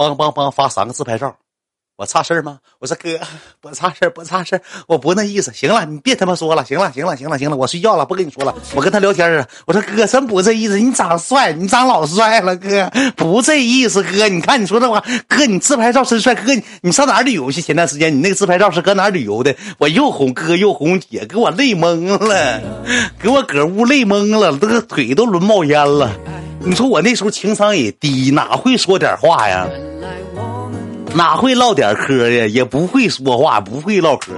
梆梆梆发三个自拍照。我差事儿吗？我说哥，不差事儿，不差事儿，我不那意思。行了，你别他妈说了，行了，行了，行了，行了，我睡觉了，不跟你说了。我跟他聊天啊，我说哥，真不这意思。你长得帅，你长老帅了，哥，不这意思，哥。你看你说这话，哥，你自拍照真帅，哥，你上哪儿旅游去？前段时间你那个自拍照是搁哪儿旅游的？我又哄哥又哄姐，给我累懵了，给我搁屋累懵了，这个腿都抡冒烟了。你说我那时候情商也低，哪会说点话呀？哪会唠点嗑呀？也不会说话，不会唠嗑。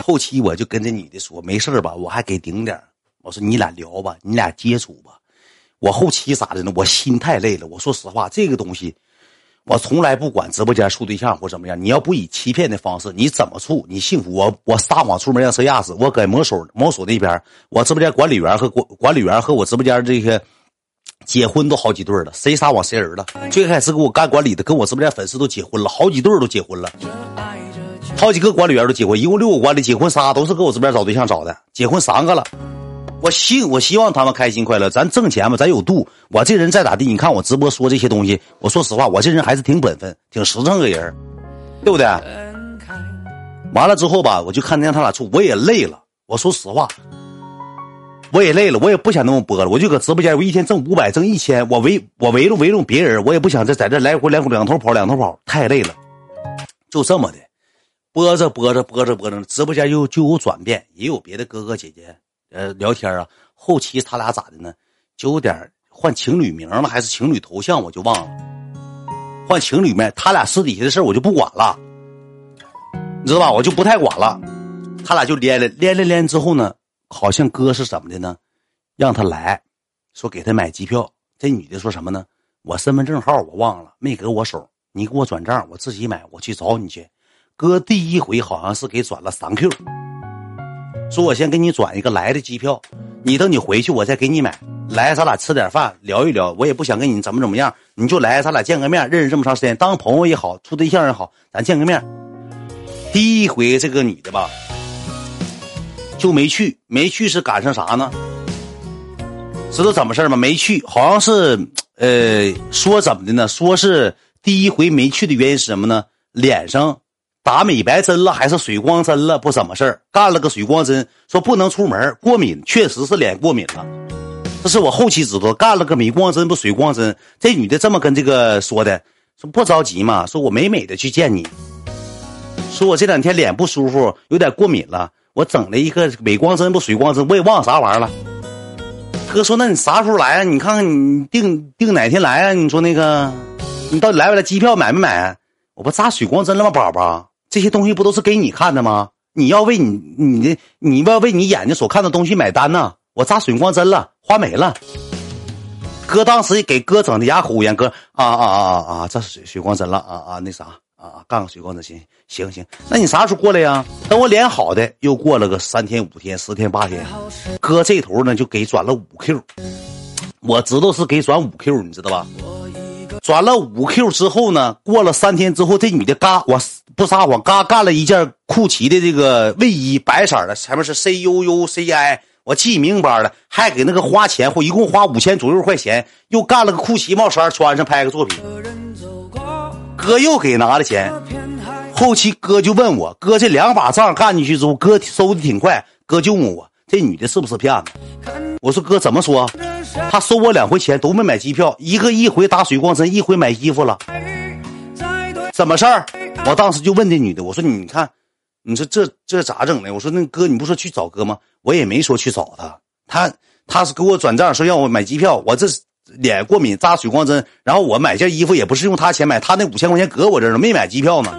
后期我就跟这女的说：“没事吧？我还给顶点我说：“你俩聊吧，你俩接触吧。”我后期咋的呢？我心太累了。我说实话，这个东西，我从来不管直播间处对象或怎么样。你要不以欺骗的方式，你怎么处？你幸福？我我撒谎出门让车压死。我搁某手某所那边，我直播间管理员和管管理员和我直播间这些。结婚都好几对了，谁撒谎谁人了。最开始给我干管理的，跟我直播间粉丝都结婚了，好几对都结婚了，好几个管理员都结婚，一共六个管理，结婚仨都是给我这边找对象找的，结婚三个了。我希我希望他们开心快乐，咱挣钱嘛，咱有度。我这人再咋地，你看我直播说这些东西，我说实话，我这人还是挺本分，挺实诚个人，对不对？完了之后吧，我就看见他俩处，我也累了。我说实话。我也累了，我也不想那么播了，我就搁直播间，我一天挣五百，挣一千，我围我围着围着别人，我也不想再在这来回来回两头跑两头跑，太累了。就这么的，播着播着播着播着，直播间又就有转变，也有别的哥哥姐姐呃聊天啊。后期他俩咋的呢？就有点换情侣名了，还是情侣头像，我就忘了。换情侣名，他俩私底下的事我就不管了，你知道吧？我就不太管了。他俩就连了，连了连之后呢？好像哥是怎么的呢？让他来说给他买机票。这女的说什么呢？我身份证号我忘了，没搁我手。你给我转账，我自己买，我去找你去。哥第一回好像是给转了三 Q，说我先给你转一个来的机票，你等你回去我再给你买。来，咱俩吃点饭，聊一聊。我也不想跟你怎么怎么样，你就来，咱俩见个面，认识这么长时间，当朋友也好，处对象也好，咱见个面。第一回这个女的吧。就没去，没去是赶上啥呢？知道怎么事吗？没去，好像是，呃，说怎么的呢？说是第一回没去的原因是什么呢？脸上打美白针了，还是水光针了？不怎么事干了个水光针，说不能出门，过敏，确实是脸过敏了。这是我后期知道，干了个美光针不水光针。这女的这么跟这个说的，说不着急嘛，说我美美的去见你，说我这两天脸不舒服，有点过敏了。我整了一个美光针不水光针，我也忘了啥玩意儿了。哥说：“那你啥时候来啊？你看看你定定哪天来啊？你说那个，你到底来不来？机票买没买？我不扎水光针了吗，宝宝？这些东西不都是给你看的吗？你要为你你的你要为你眼睛所看的东西买单呢。我扎水光针了，花没了。哥当时给哥整的哑口无言。哥啊啊啊啊啊！这水水光针了啊啊那啥。”啊，干个水光针行行行，那你啥时候过来呀？等我脸好的，又过了个三天五天、十天八天，哥这头呢就给转了五 Q，我知道是给转五 Q，你知道吧？转了五 Q 之后呢，过了三天之后，这女的嘎，我不撒谎，嘎干了一件酷奇的这个卫衣，白色的，前面是 C U U C I，我记明白了，还给那个花钱，或一共花五千左右块钱，又干了个酷奇帽衫，穿上拍个作品。哥又给拿了钱，后期哥就问我，哥这两把账干进去之后，哥收的挺快，哥就问我这女的是不是骗子？我说哥怎么说？他收我两回钱都没买机票，一个一回打水光针，一回买衣服了，怎么事儿？我当时就问这女的，我说你看，你说这这咋整的？我说那哥你不说去找哥吗？我也没说去找他，他他是给我转账说让我买机票，我这是。脸过敏扎水光针，然后我买件衣服也不是用他钱买，他那五千块钱搁我这儿呢，没买机票呢。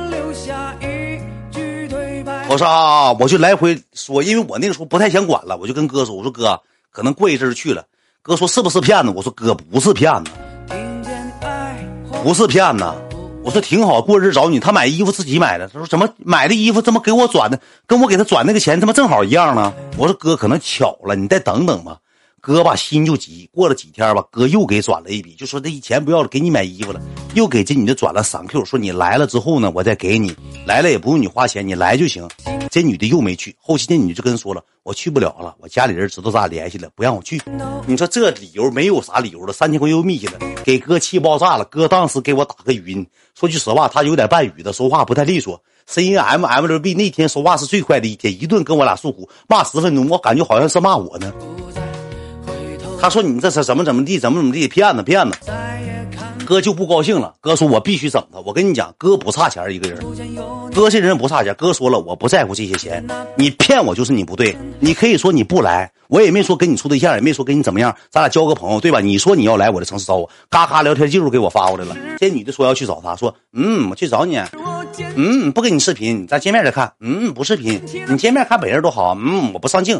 我说啊，我就来回说，因为我那个时候不太想管了，我就跟哥说，我说哥，可能过一阵去了。哥说是不是骗子？我说哥不是骗子，不是骗子。我说挺好，过日找你。他买衣服自己买的，他说怎么买的衣服怎么给我转的，跟我给他转那个钱他妈正好一样呢？我说哥可能巧了，你再等等吧。哥吧心就急。过了几天吧，哥又给转了一笔，就说这钱不要了，给你买衣服了。又给这女的转了三 Q，说你来了之后呢，我再给你。来了也不用你花钱，你来就行。这女的又没去。后期这女的就跟说了，我去不了了，我家里人知道咱俩联系了，不让我去。你说这理由没有啥理由了，三千块又密去了，给哥气爆炸了。哥当时给我打个语音，说句实话，他有点半语的，说话不太利索。C N M M L B 那天说话是最快的一天，一顿跟我俩诉苦，骂十分钟，我感觉好像是骂我呢。他说你这是怎么怎么地，怎么怎么地，骗子骗子。哥就不高兴了，哥说我必须整他。我跟你讲，哥不差钱一个人，哥这人不差钱。哥说了，我不在乎这些钱，你骗我就是你不对。你可以说你不来，我也没说跟你处对象，也没说跟你怎么样，咱俩交个朋友，对吧？你说你要来我的城市找我，嘎嘎聊天记录给我发过来了。这女的说要去找他，说嗯，我去找你。嗯，不跟你视频，咱见面再看。嗯，不视频，你见面看本人多好。嗯，我不上镜，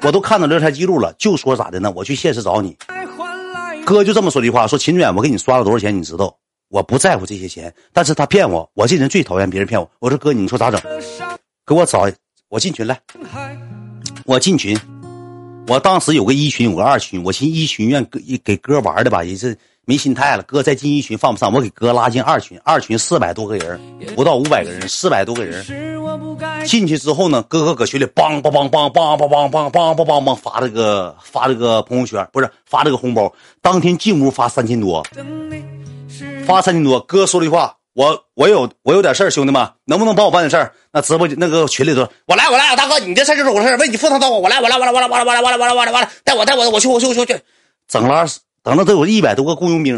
我都看到聊天记录了，就说咋的呢？我去现实找你。哥就这么说句话，说秦远，我给你刷了多少钱？你知道？我不在乎这些钱，但是他骗我，我这人最讨厌别人骗我。我说哥，你说咋整？给我找，我进群来，我进群。我当时有个一群，有个二群，我寻一群愿给给哥玩的吧，也是。没心态了，哥再进一群放不上，我给哥拉进二群，二群四百多个人，不到五百个人，四百多个人。进去之后呢，哥哥搁群里梆梆梆梆梆梆梆梆梆梆梆梆发这个发这个朋友圈，不是发这个红包，当天进屋发三千多，发三千多。哥说了一句话，我我有我有点事儿，兄弟们能不能帮我办点事儿？那直播那个群里头，我来我来，大哥你这事就是我的事为你赴汤蹈火，我来我来我来我来我来我来我来我来我来我来，带我带我我去我去我去去，整了。等了得有一百多个雇佣兵，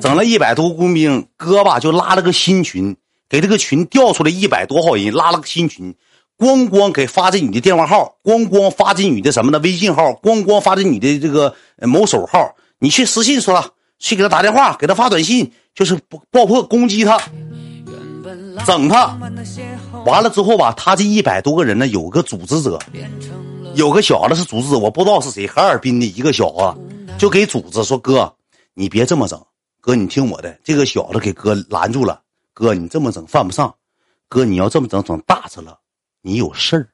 整了一百多个雇佣兵，哥吧就拉了个新群，给这个群调出来一百多号人，拉了个新群，咣咣给发这女的电话号，咣咣发这女的什么的微信号，咣咣发这女的这个某手号，你去私信说，去给他打电话，给他发短信，就是爆破攻击他，整他，完了之后吧，他这一百多个人呢，有个组织者。有个小子是组织者，我不知道是谁，哈尔滨的一个小子，就给组织说：“哥，你别这么整，哥你听我的。”这个小子给哥拦住了，哥你这么整犯不上，哥你要这么整整大事了，你有事儿。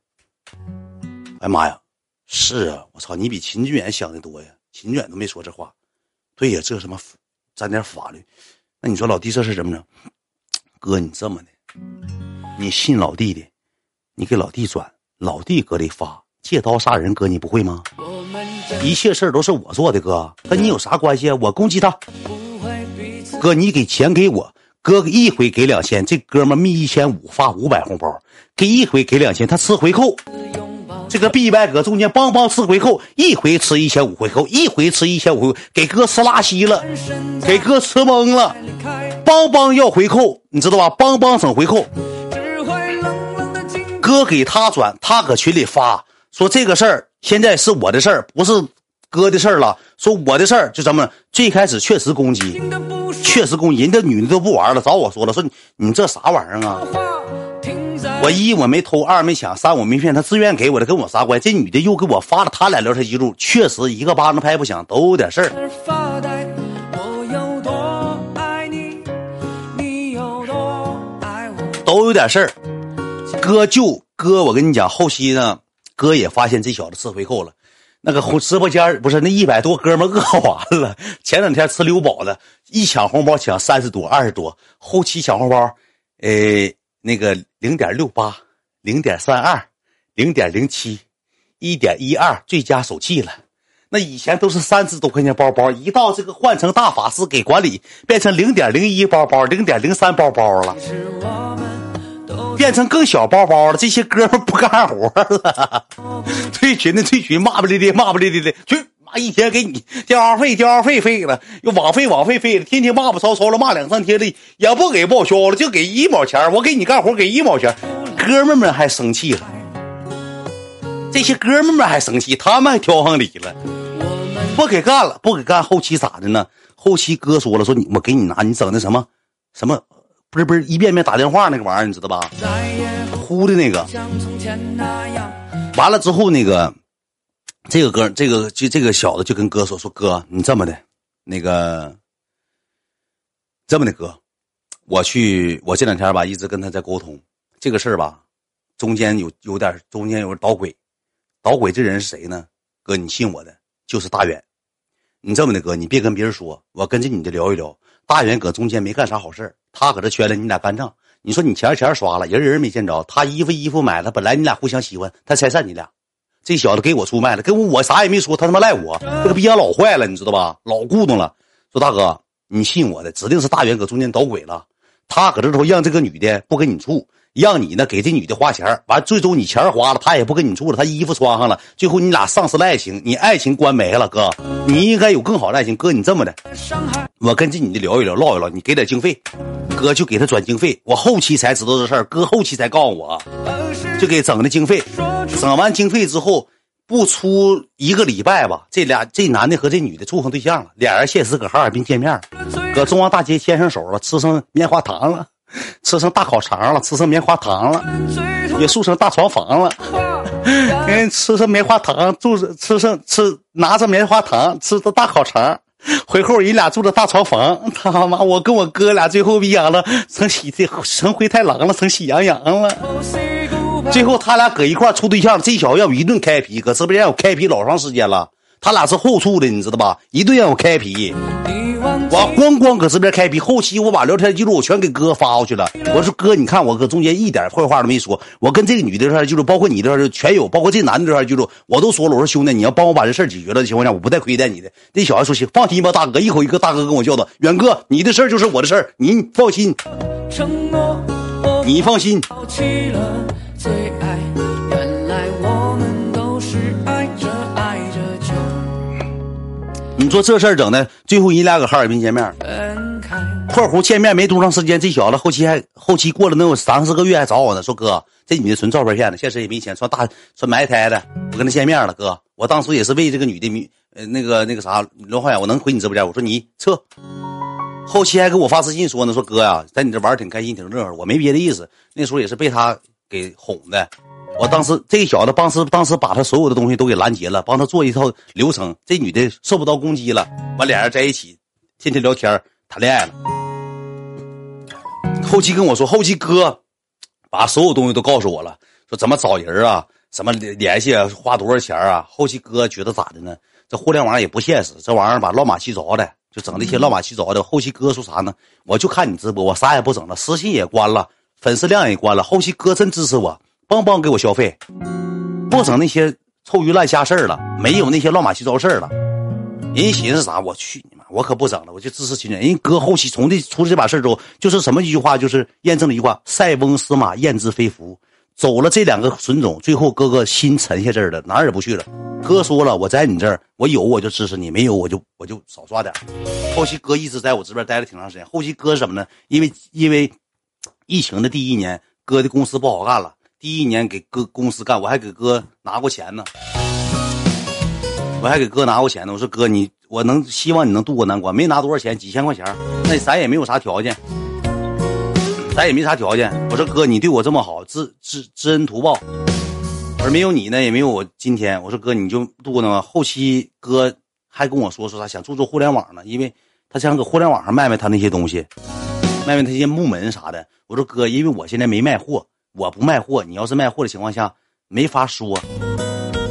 哎妈呀，是啊，我操，你比秦俊远想的多呀，秦俊远都没说这话。对呀，这什么沾点法律，那你说老弟这事怎么整？哥你这么的，你信老弟的，你给老弟转，老弟搁里发。借刀杀人，哥你不会吗？一切事儿都是我做的，哥跟你有啥关系啊？我攻击他，哥你给钱给我，哥一回给两千，这哥们儿密一千五发五百红包，给一回给两千，他吃回扣。这个 B Y 搁中间邦邦吃回扣，一回吃一千五回扣，一回吃一千五回，给哥吃拉稀了，给哥吃懵了，邦邦要回扣，你知道吧？邦邦整回扣，哥给他转，他搁群里发。说这个事儿现在是我的事儿，不是哥的事儿了。说我的事儿就这么，最开始确实攻击，确实攻击，人家女的都不玩了，找我说了，说你这啥玩意儿啊？我一我没偷，二没抢，三我没骗，他自愿给我的，跟我啥关系？这女的又给我发了他俩聊天记录，确实一个巴掌拍不响，都有点事儿，都有点事儿。哥就哥，我跟你讲，后期呢。哥也发现这小子吃回扣了，那个直播间不是那一百多哥们饿完了。前两天吃溜饱了，一抢红包抢三十多、二十多，后期抢红包，呃，那个零点六八、零点三二、零点零七、一点一二，最佳手气了。那以前都是三十多块钱包包，一到这个换成大法师给管理，变成零点零一包包、零点零三包包了。变成更小包包了，这些哥们不干活了，退群的退群，骂不咧咧骂不咧咧的，去妈一天给你电话费电话费费了，又网费网费费了，天天骂不吵吵了，骂两三天的也不给报销了，就给一毛钱，我给你干活给一毛钱，哥们们还生气了，这些哥们们还生气，他们还挑上理了，不给干了，不给干，后期咋的呢？后期哥说了，说你我给你拿，你整那什么什么。不是不是一遍遍打电话那个玩意儿，你知道吧？呼的那个，完了之后那个，这个哥，这个就这个小子就跟哥说说哥，你这么的，那个这么的哥，我去，我这两天吧一直跟他在沟通这个事儿吧，中间有有点中间有捣鬼，捣鬼这人是谁呢？哥，你信我的，就是大远。你这么的哥，你别跟别人说，我跟这女的聊一聊。大元搁中间没干啥好事他搁这圈里你俩干仗。你说你钱钱刷了，人人没见着，他衣服衣服买了，本来你俩互相喜欢，他拆散你俩。这小子给我出卖了，跟我我啥也没说，他他妈赖我，这个逼样老坏了，你知道吧？老故弄了。说大哥，你信我的，指定是大元搁中间捣鬼了。他搁这头让这个女的不跟你处。让你呢给这女的花钱完最终你钱花了，她也不跟你处了，她衣服穿上了，最后你俩丧失了爱情，你爱情观没了，哥，你应该有更好的爱情，哥，你这么的，我跟这女的聊一聊，唠一唠，你给点经费，哥就给他转经费，我后期才知道这事儿，哥后期才告诉我，就给整的经费，整完经费之后，不出一个礼拜吧，这俩这男的和这女的处上对象了，俩人现实搁哈尔滨见面，搁中央大街牵上手了，吃上棉花糖了。吃成大烤肠了，吃成棉花糖了，也住成大床房了。人吃上棉花糖，住着吃上吃拿着棉花糖，吃着大烤肠，回后人俩住着大床房。他妈，我跟我哥俩最后逼养了，成喜成灰太狼了，成喜羊羊了。最后他俩搁一块处对象，这小子让我一顿开皮，搁直播间我开皮老长时间了。他俩是后处的，你知道吧？一顿让我开皮。我咣咣搁这边开皮，后期我把聊天记录我全给哥发过去了。我说哥，你看我搁中间一点坏话都没说，我跟这个女的聊天记录，包括你的全有，包括这男的聊天记录，我都说了。我说兄弟，你要帮我把这事解决了的情况下，我不带亏待你的。那小孩说行，放心吧，大哥，一口一个大哥跟我叫的，远哥，你的事儿就是我的事儿，你放心，你放心。你说这事儿整的，最后你俩搁哈尔滨见面，括弧见面没多长时间，这小子后期还后期过了能有三四个月还找我呢，说哥，这女的纯照片骗的，现实也没钱，说大说埋汰的，我跟他见面了，哥，我当时也是为这个女的，呃，那个那个啥，罗浩远，我能回你直播间，我说你撤，后期还给我发私信说呢，说哥呀，在你这玩挺开心，挺乐呵，我没别的意思，那时候也是被他给哄的。我当时这小子当时当时把他所有的东西都给拦截了，帮他做一套流程。这女的受不到攻击了，完俩人在一起，天天聊天谈恋爱了。后期跟我说，后期哥把所有东西都告诉我了，说怎么找人啊，怎么联系啊，花多少钱啊。后期哥觉得咋的呢？这互联网也不现实，这玩意儿吧，乱码七糟的，就整那些乱码七糟的。后期哥说啥呢？我就看你直播，我啥也不整了，私信也关了，粉丝量也关了。后期哥真支持我。帮帮给我消费，不整那些臭鱼烂虾事儿了，没有那些乱码七糟事儿了。人寻思啥？我去你妈！我可不整了，我就支持秦人。人哥后期从这出了这把事儿之后，就是什么一句话，就是验证了一句话：塞翁失马，焉知非福。走了这两个损种，最后哥哥心沉下这儿了，哪儿也不去了。哥说了，我在你这儿，我有我就支持你，没有我就我就少刷点。后期哥一直在我这边待了挺长时间。后期哥什么呢？因为因为疫情的第一年，哥的公司不好干了。第一年给哥公司干，我还给哥拿过钱呢，我还给哥拿过钱呢。我说哥，你我能希望你能渡过难关，没拿多少钱，几千块钱，那咱也没有啥条件，咱也没啥条件。我说哥，你对我这么好，知知知恩图报，我说没有你呢，也没有我今天。我说哥，你就渡过那后期哥还跟我说说啥，想做做互联网呢，因为他想搁互联网上卖卖他那些东西，卖卖他些木门啥的。我说哥，因为我现在没卖货。我不卖货，你要是卖货的情况下，没法说，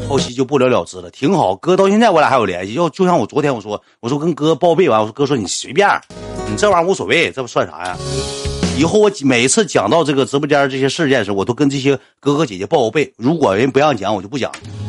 后期就不了了之了。挺好，哥到现在我俩还有联系。要就像我昨天我说，我说跟哥报备完，我说哥说你随便，你这玩意儿无所谓，这不算啥呀。以后我每次讲到这个直播间这些事件的时候，我都跟这些哥哥姐姐报个备。如果人不让讲，我就不讲。